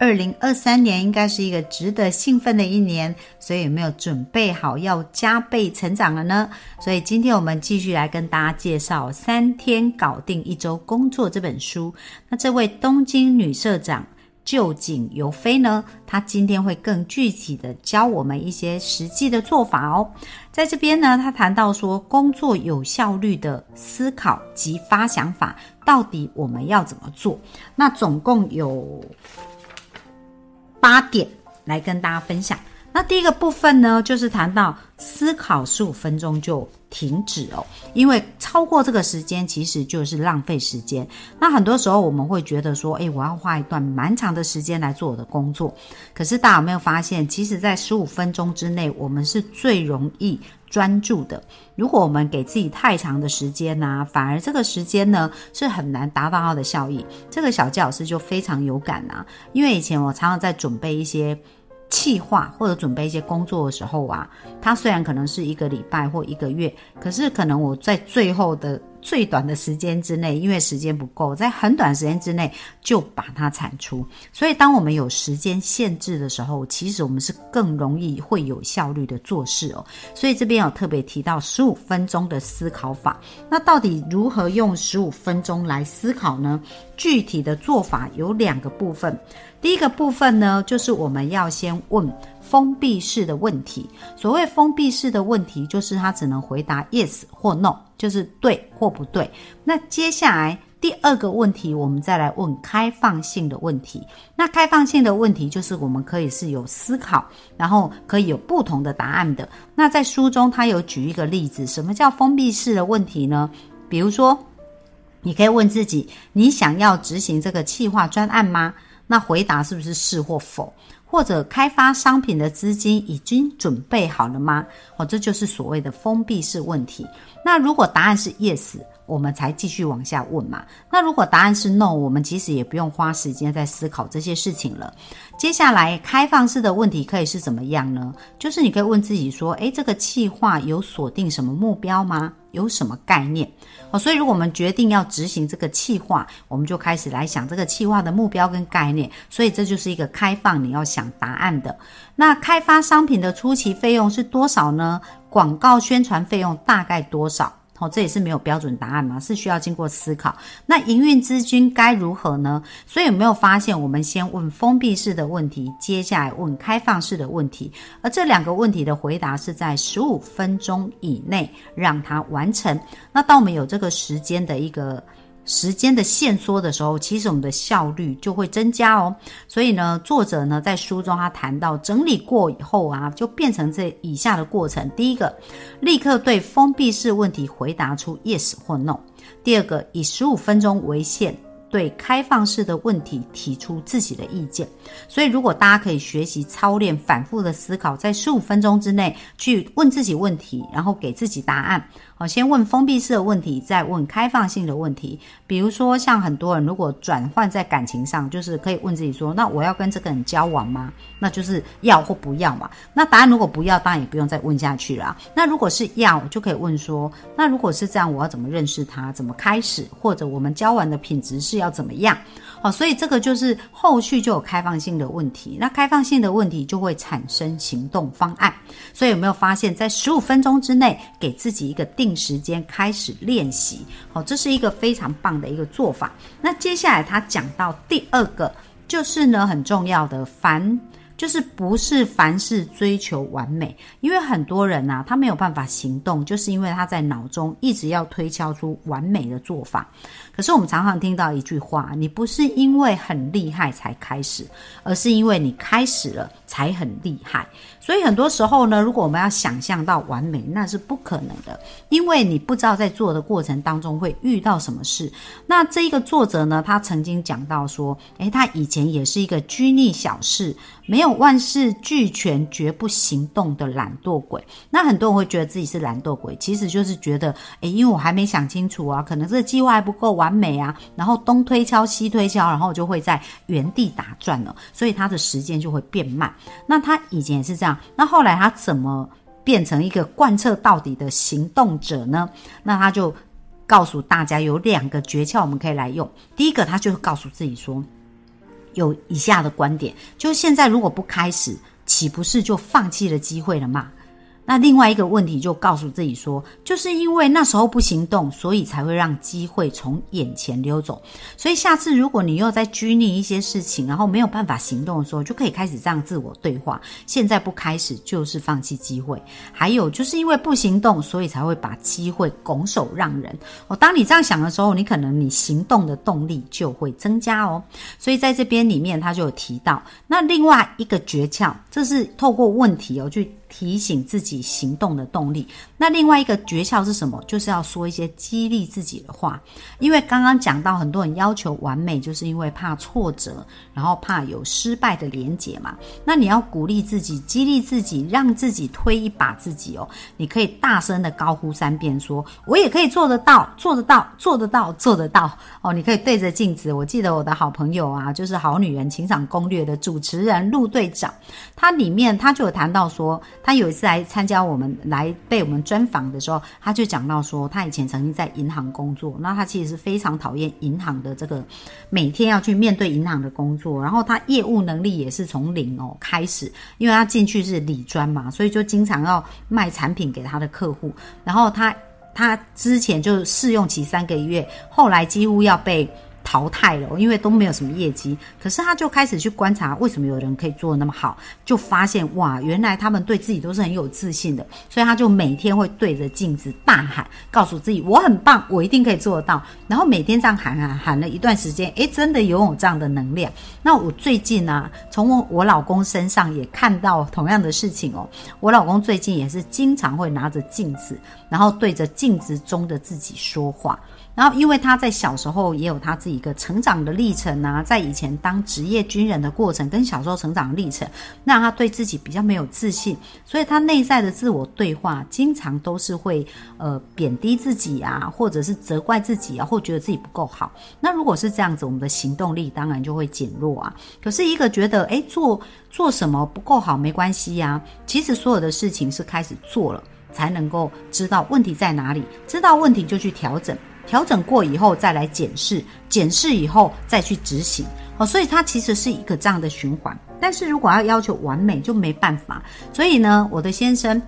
二零二三年应该是一个值得兴奋的一年，所以有没有准备好要加倍成长了呢？所以今天我们继续来跟大家介绍《三天搞定一周工作》这本书。那这位东京女社长旧井由飞呢，她今天会更具体的教我们一些实际的做法哦。在这边呢，她谈到说，工作有效率的思考及发想法，到底我们要怎么做？那总共有。八点来跟大家分享。那第一个部分呢，就是谈到思考十五分钟就停止哦，因为超过这个时间其实就是浪费时间。那很多时候我们会觉得说，诶，我要花一段蛮长的时间来做我的工作。可是大家有没有发现，其实，在十五分钟之内，我们是最容易专注的。如果我们给自己太长的时间呢，反而这个时间呢是很难达到它的效益。这个小教老师就非常有感呐，因为以前我常常在准备一些。计划或者准备一些工作的时候啊，它虽然可能是一个礼拜或一个月，可是可能我在最后的。最短的时间之内，因为时间不够，在很短时间之内就把它产出。所以，当我们有时间限制的时候，其实我们是更容易会有效率的做事哦。所以这边有特别提到十五分钟的思考法。那到底如何用十五分钟来思考呢？具体的做法有两个部分。第一个部分呢，就是我们要先问。封闭式的问题，所谓封闭式的问题，就是他只能回答 yes 或 no，就是对或不对。那接下来第二个问题，我们再来问开放性的问题。那开放性的问题，就是我们可以是有思考，然后可以有不同的答案的。那在书中，他有举一个例子，什么叫封闭式的问题呢？比如说，你可以问自己：你想要执行这个企划专案吗？那回答是不是是或否？或者开发商品的资金已经准备好了吗？哦，这就是所谓的封闭式问题。那如果答案是 yes，我们才继续往下问嘛。那如果答案是 no，我们其实也不用花时间在思考这些事情了。接下来开放式的问题可以是怎么样呢？就是你可以问自己说：诶，这个计划有锁定什么目标吗？有什么概念？哦，所以如果我们决定要执行这个计划，我们就开始来想这个计划的目标跟概念。所以这就是一个开放，你要想答案的。那开发商品的初期费用是多少呢？广告宣传费用大概多少？哦，这也是没有标准答案嘛，是需要经过思考。那营运资金该如何呢？所以有没有发现，我们先问封闭式的问题，接下来问开放式的问题，而这两个问题的回答是在十五分钟以内让它完成。那当我们有这个时间的一个。时间的限缩的时候，其实我们的效率就会增加哦。所以呢，作者呢在书中他谈到整理过以后啊，就变成这以下的过程：第一个，立刻对封闭式问题回答出 yes 或 no；第二个，以十五分钟为限。对开放式的问题提出自己的意见，所以如果大家可以学习操练反复的思考，在十五分钟之内去问自己问题，然后给自己答案。好，先问封闭式的问题，再问开放性的问题。比如说，像很多人如果转换在感情上，就是可以问自己说：那我要跟这个人交往吗？那就是要或不要嘛。那答案如果不要，当然也不用再问下去了。那如果是要，就可以问说：那如果是这样，我要怎么认识他？怎么开始？或者我们交往的品质是？要怎么样？哦，所以这个就是后续就有开放性的问题，那开放性的问题就会产生行动方案。所以有没有发现，在十五分钟之内给自己一个定时间开始练习？好，这是一个非常棒的一个做法。那接下来他讲到第二个，就是呢很重要的凡。就是不是凡事追求完美，因为很多人呐，他没有办法行动，就是因为他在脑中一直要推敲出完美的做法。可是我们常常听到一句话：你不是因为很厉害才开始，而是因为你开始了，才很厉害。所以很多时候呢，如果我们要想象到完美，那是不可能的，因为你不知道在做的过程当中会遇到什么事。那这一个作者呢，他曾经讲到说，诶，他以前也是一个拘泥小事、没有万事俱全、绝不行动的懒惰鬼。那很多人会觉得自己是懒惰鬼，其实就是觉得，诶，因为我还没想清楚啊，可能这个计划还不够完美啊，然后东推敲西推敲，然后就会在原地打转了，所以他的时间就会变慢。那他以前也是这样。那后来他怎么变成一个贯彻到底的行动者呢？那他就告诉大家有两个诀窍，我们可以来用。第一个，他就告诉自己说，有以下的观点：就现在如果不开始，岂不是就放弃了机会了吗？那另外一个问题就告诉自己说，就是因为那时候不行动，所以才会让机会从眼前溜走。所以下次如果你又在拘泥一些事情，然后没有办法行动的时候，就可以开始这样自我对话：现在不开始就是放弃机会。还有就是因为不行动，所以才会把机会拱手让人。哦，当你这样想的时候，你可能你行动的动力就会增加哦。所以在这边里面，他就有提到那另外一个诀窍，这是透过问题哦去。提醒自己行动的动力。那另外一个诀窍是什么？就是要说一些激励自己的话。因为刚刚讲到，很多人要求完美，就是因为怕挫折，然后怕有失败的连结嘛。那你要鼓励自己，激励自己，让自己推一把自己哦。你可以大声的高呼三遍，说：“我也可以做得到，做得到，做得到，做得到。”哦，你可以对着镜子。我记得我的好朋友啊，就是《好女人情场攻略》的主持人陆队长，他里面他就有谈到说。他有一次来参加我们来被我们专访的时候，他就讲到说，他以前曾经在银行工作，那他其实是非常讨厌银行的这个每天要去面对银行的工作，然后他业务能力也是从零哦开始，因为他进去是理专嘛，所以就经常要卖产品给他的客户，然后他他之前就试用期三个月，后来几乎要被。淘汰了，因为都没有什么业绩。可是他就开始去观察，为什么有人可以做的那么好，就发现哇，原来他们对自己都是很有自信的。所以他就每天会对着镜子大喊，告诉自己我很棒，我一定可以做得到。然后每天这样喊喊喊了一段时间，诶，真的拥有这样的能量。那我最近呢，从我我老公身上也看到同样的事情哦。我老公最近也是经常会拿着镜子，然后对着镜子中的自己说话。然后，因为他在小时候也有他自己一个成长的历程啊，在以前当职业军人的过程，跟小时候成长的历程，让他对自己比较没有自信，所以他内在的自我对话，经常都是会呃贬低自己啊，或者是责怪自己啊，或觉得自己不够好。那如果是这样子，我们的行动力当然就会减弱啊。可是一个觉得诶做做什么不够好没关系呀，其实所有的事情是开始做了，才能够知道问题在哪里，知道问题就去调整。调整过以后再来检视，检视以后再去执行，哦，所以它其实是一个这样的循环。但是如果要要求完美，就没办法。所以呢，我的先生。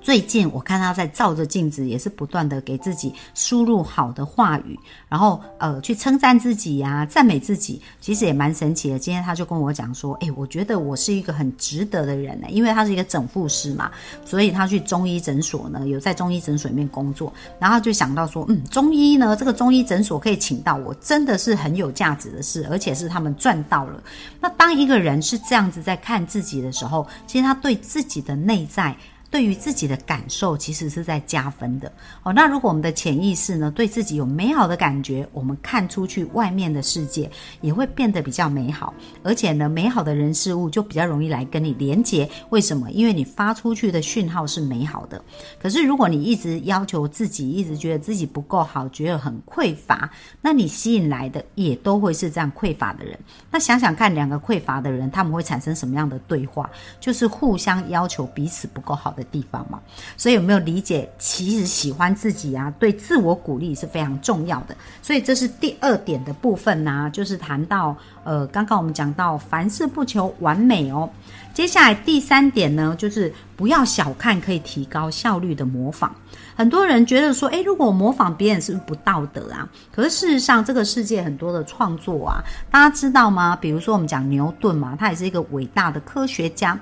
最近我看他在照着镜子，也是不断的给自己输入好的话语，然后呃去称赞自己呀，赞美自己，其实也蛮神奇的。今天他就跟我讲说，哎，我觉得我是一个很值得的人呢，因为他是一个整复师嘛，所以他去中医诊所呢，有在中医诊所里面工作，然后就想到说，嗯，中医呢，这个中医诊所可以请到我，真的是很有价值的事，而且是他们赚到了。那当一个人是这样子在看自己的时候，其实他对自己的内在。对于自己的感受，其实是在加分的哦。那如果我们的潜意识呢，对自己有美好的感觉，我们看出去外面的世界也会变得比较美好，而且呢，美好的人事物就比较容易来跟你连接。为什么？因为你发出去的讯号是美好的。可是如果你一直要求自己，一直觉得自己不够好，觉得很匮乏，那你吸引来的也都会是这样匮乏的人。那想想看，两个匮乏的人，他们会产生什么样的对话？就是互相要求彼此不够好的。的地方嘛，所以有没有理解？其实喜欢自己啊，对自我鼓励是非常重要的。所以这是第二点的部分呢，就是谈到呃，刚刚我们讲到凡事不求完美哦。接下来第三点呢，就是不要小看可以提高效率的模仿。很多人觉得说，诶，如果模仿别人是不是不道德啊？可是事实上，这个世界很多的创作啊，大家知道吗？比如说我们讲牛顿嘛，他也是一个伟大的科学家。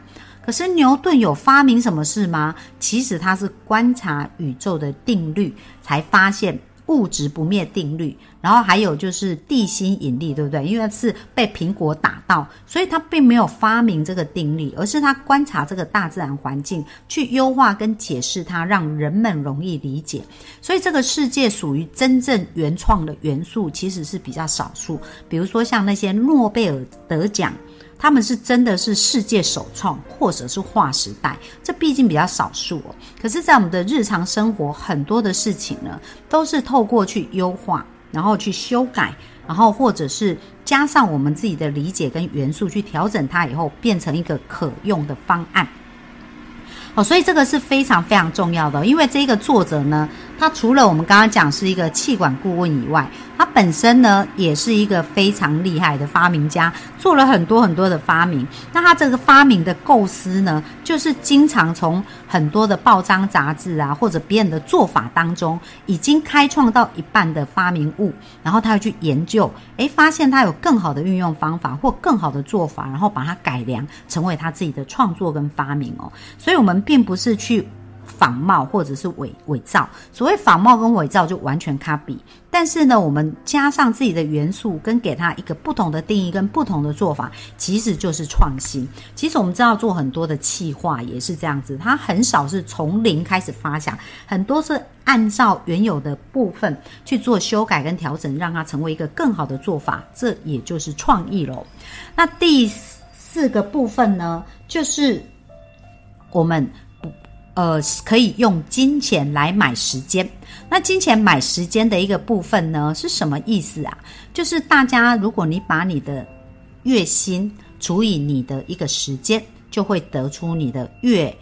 可是牛顿有发明什么事吗？其实他是观察宇宙的定律，才发现物质不灭定律，然后还有就是地心引力，对不对？因为是被苹果打到，所以他并没有发明这个定律，而是他观察这个大自然环境，去优化跟解释它，让人们容易理解。所以这个世界属于真正原创的元素，其实是比较少数。比如说像那些诺贝尔得奖。他们是真的是世界首创，或者是划时代，这毕竟比较少数哦。可是，在我们的日常生活，很多的事情呢，都是透过去优化，然后去修改，然后或者是加上我们自己的理解跟元素去调整它，以后变成一个可用的方案。哦，所以这个是非常非常重要的，因为这个作者呢，他除了我们刚刚讲是一个气管顾问以外，他本身呢也是一个非常厉害的发明家，做了很多很多的发明。那他这个发明的构思呢，就是经常从很多的报章杂志啊，或者别人的做法当中，已经开创到一半的发明物，然后他会去研究，诶，发现他有更好的运用方法或更好的做法，然后把它改良成为他自己的创作跟发明哦。所以，我们并不是去。仿冒或者是伪伪造，所谓仿冒跟伪造就完全卡比。但是呢，我们加上自己的元素，跟给它一个不同的定义跟不同的做法，其实就是创新。其实我们知道做很多的企划也是这样子，它很少是从零开始发想，很多是按照原有的部分去做修改跟调整，让它成为一个更好的做法。这也就是创意喽。那第四个部分呢，就是我们。呃，可以用金钱来买时间。那金钱买时间的一个部分呢，是什么意思啊？就是大家，如果你把你的月薪除以你的一个时间，就会得出你的月。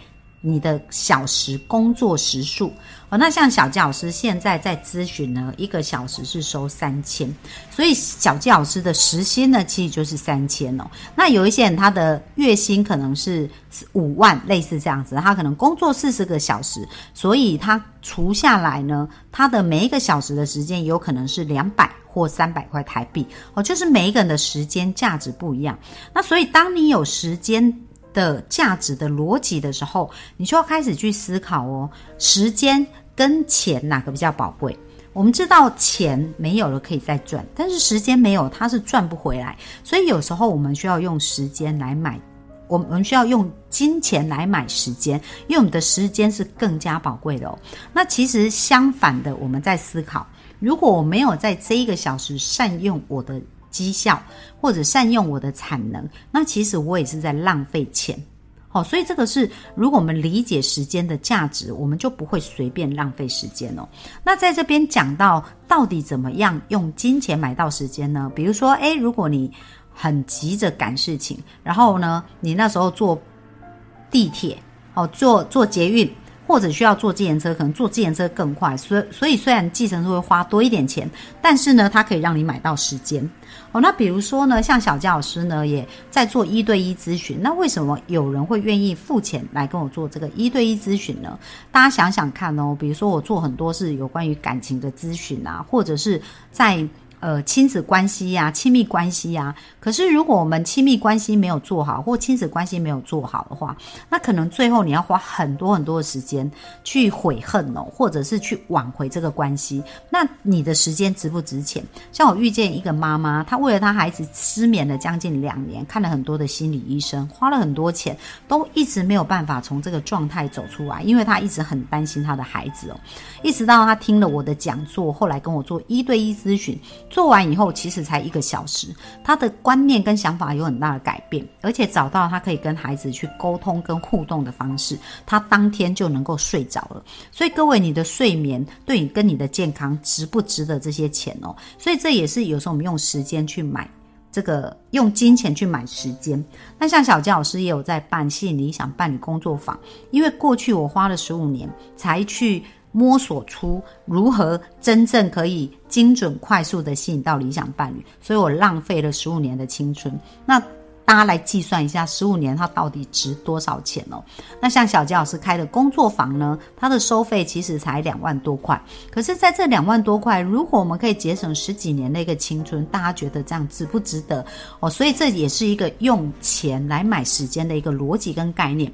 你的小时工作时数哦，那像小教师现在在咨询呢，一个小时是收三千，所以小教师的时薪呢，其实就是三千哦。那有一些人他的月薪可能是五万，类似这样子，他可能工作四十个小时，所以他除下来呢，他的每一个小时的时间有可能是两百或三百块台币哦，就是每一个人的时间价值不一样。那所以当你有时间。的价值的逻辑的时候，你就要开始去思考哦，时间跟钱哪个比较宝贵？我们知道钱没有了可以再赚，但是时间没有，它是赚不回来。所以有时候我们需要用时间来买，我们需要用金钱来买时间，因为我们的时间是更加宝贵的哦。那其实相反的，我们在思考，如果我没有在这一个小时善用我的。绩效或者善用我的产能，那其实我也是在浪费钱，好，所以这个是如果我们理解时间的价值，我们就不会随便浪费时间哦。那在这边讲到到底怎么样用金钱买到时间呢？比如说，诶，如果你很急着赶事情，然后呢，你那时候坐地铁，哦，坐坐捷运。或者需要坐计程车，可能坐计程车更快，所以所以虽然计程车会花多一点钱，但是呢，它可以让你买到时间。那比如说呢，像小佳老师呢，也在做一对一咨询。那为什么有人会愿意付钱来跟我做这个一对一咨询呢？大家想想看哦，比如说我做很多是有关于感情的咨询啊，或者是在。呃，亲子关系呀，亲密关系呀。可是，如果我们亲密关系没有做好，或亲子关系没有做好的话，那可能最后你要花很多很多的时间去悔恨哦，或者是去挽回这个关系。那你的时间值不值钱？像我遇见一个妈妈，她为了她孩子失眠了将近两年，看了很多的心理医生，花了很多钱，都一直没有办法从这个状态走出来，因为她一直很担心她的孩子哦。一直到她听了我的讲座，后来跟我做一对一咨询。做完以后，其实才一个小时，他的观念跟想法有很大的改变，而且找到他可以跟孩子去沟通跟互动的方式，他当天就能够睡着了。所以各位，你的睡眠对你跟你的健康值不值得这些钱哦？所以这也是有时候我们用时间去买这个，用金钱去买时间。那像小杰老师也有在办吸引理想伴侣工作坊，因为过去我花了十五年才去。摸索出如何真正可以精准快速的吸引到理想伴侣，所以我浪费了十五年的青春。那大家来计算一下，十五年它到底值多少钱哦？那像小杰老师开的工作坊呢，它的收费其实才两万多块。可是，在这两万多块，如果我们可以节省十几年的一个青春，大家觉得这样值不值得哦？所以这也是一个用钱来买时间的一个逻辑跟概念。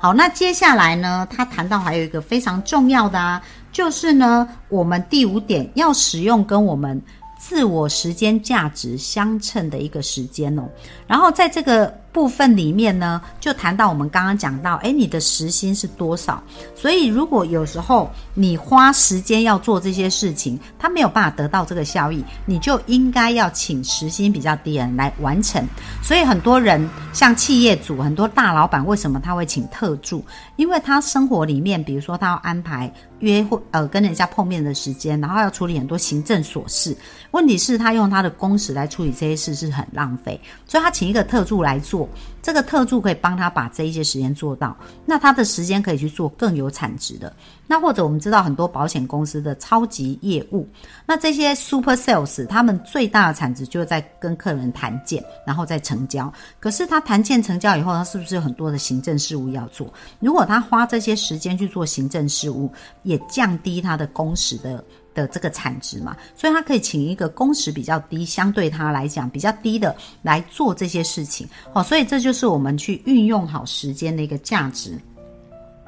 好，那接下来呢，他谈到还有一个非常重要的啊，就是呢，我们第五点要使用跟我们自我时间价值相称的一个时间哦。然后在这个部分里面呢，就谈到我们刚刚讲到，哎，你的时薪是多少？所以如果有时候你花时间要做这些事情，他没有办法得到这个效益，你就应该要请时薪比较低的人来完成。所以很多人像企业主，很多大老板，为什么他会请特助？因为他生活里面，比如说他要安排约会，呃，跟人家碰面的时间，然后要处理很多行政琐事。问题是，他用他的工时来处理这些事是很浪费，所以他请一个特助来做。这个特助可以帮他把这一些时间做到，那他的时间可以去做更有产值的。那或者我们知道很多保险公司的超级业务，那这些 super sales 他们最大的产值就是在跟客人谈件，然后再成交。可是他谈件成交以后，他是不是有很多的行政事务要做？如果他花这些时间去做行政事务，也降低他的工时的。的这个产值嘛，所以他可以请一个工时比较低，相对他来讲比较低的来做这些事情。哦，所以这就是我们去运用好时间的一个价值。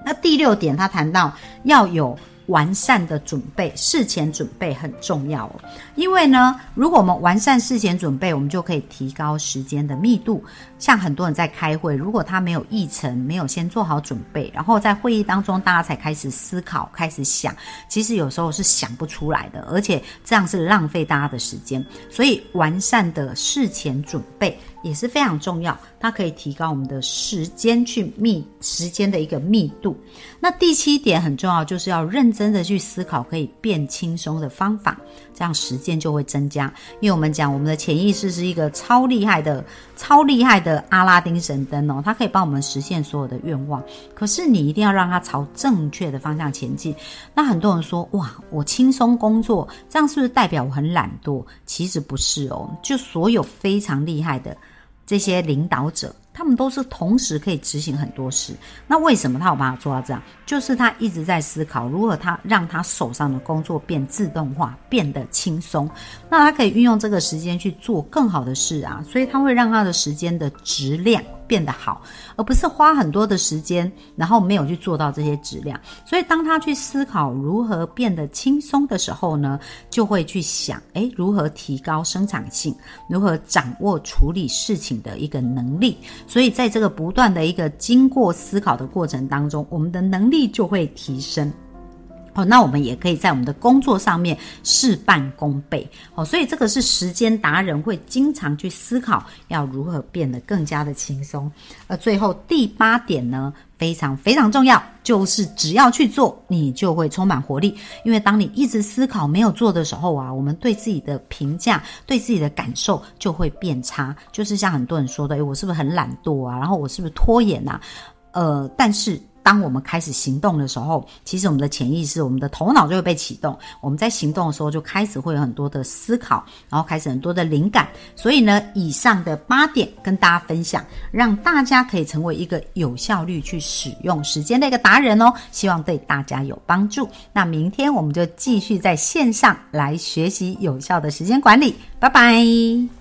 那第六点，他谈到要有。完善的准备，事前准备很重要哦。因为呢，如果我们完善事前准备，我们就可以提高时间的密度。像很多人在开会，如果他没有议程，没有先做好准备，然后在会议当中大家才开始思考、开始想，其实有时候是想不出来的，而且这样是浪费大家的时间。所以，完善的事前准备。也是非常重要，它可以提高我们的时间去密时间的一个密度。那第七点很重要，就是要认真的去思考可以变轻松的方法，这样时间就会增加。因为我们讲我们的潜意识是一个超厉害的、超厉害的阿拉丁神灯哦，它可以帮我们实现所有的愿望。可是你一定要让它朝正确的方向前进。那很多人说哇，我轻松工作，这样是不是代表我很懒惰？其实不是哦，就所有非常厉害的。这些领导者。他们都是同时可以执行很多事，那为什么他有办法做到这样？就是他一直在思考如何他让他手上的工作变自动化，变得轻松。那他可以运用这个时间去做更好的事啊，所以他会让他的时间的质量变得好，而不是花很多的时间，然后没有去做到这些质量。所以当他去思考如何变得轻松的时候呢，就会去想，诶，如何提高生产性，如何掌握处理事情的一个能力。所以，在这个不断的一个经过思考的过程当中，我们的能力就会提升。哦，那我们也可以在我们的工作上面事半功倍。哦，所以这个是时间达人会经常去思考要如何变得更加的轻松。而最后第八点呢？非常非常重要，就是只要去做，你就会充满活力。因为当你一直思考没有做的时候啊，我们对自己的评价、对自己的感受就会变差。就是像很多人说的，诶我是不是很懒惰啊？然后我是不是拖延啊？呃，但是。当我们开始行动的时候，其实我们的潜意识、我们的头脑就会被启动。我们在行动的时候，就开始会有很多的思考，然后开始很多的灵感。所以呢，以上的八点跟大家分享，让大家可以成为一个有效率去使用时间的一个达人哦。希望对大家有帮助。那明天我们就继续在线上来学习有效的时间管理。拜拜。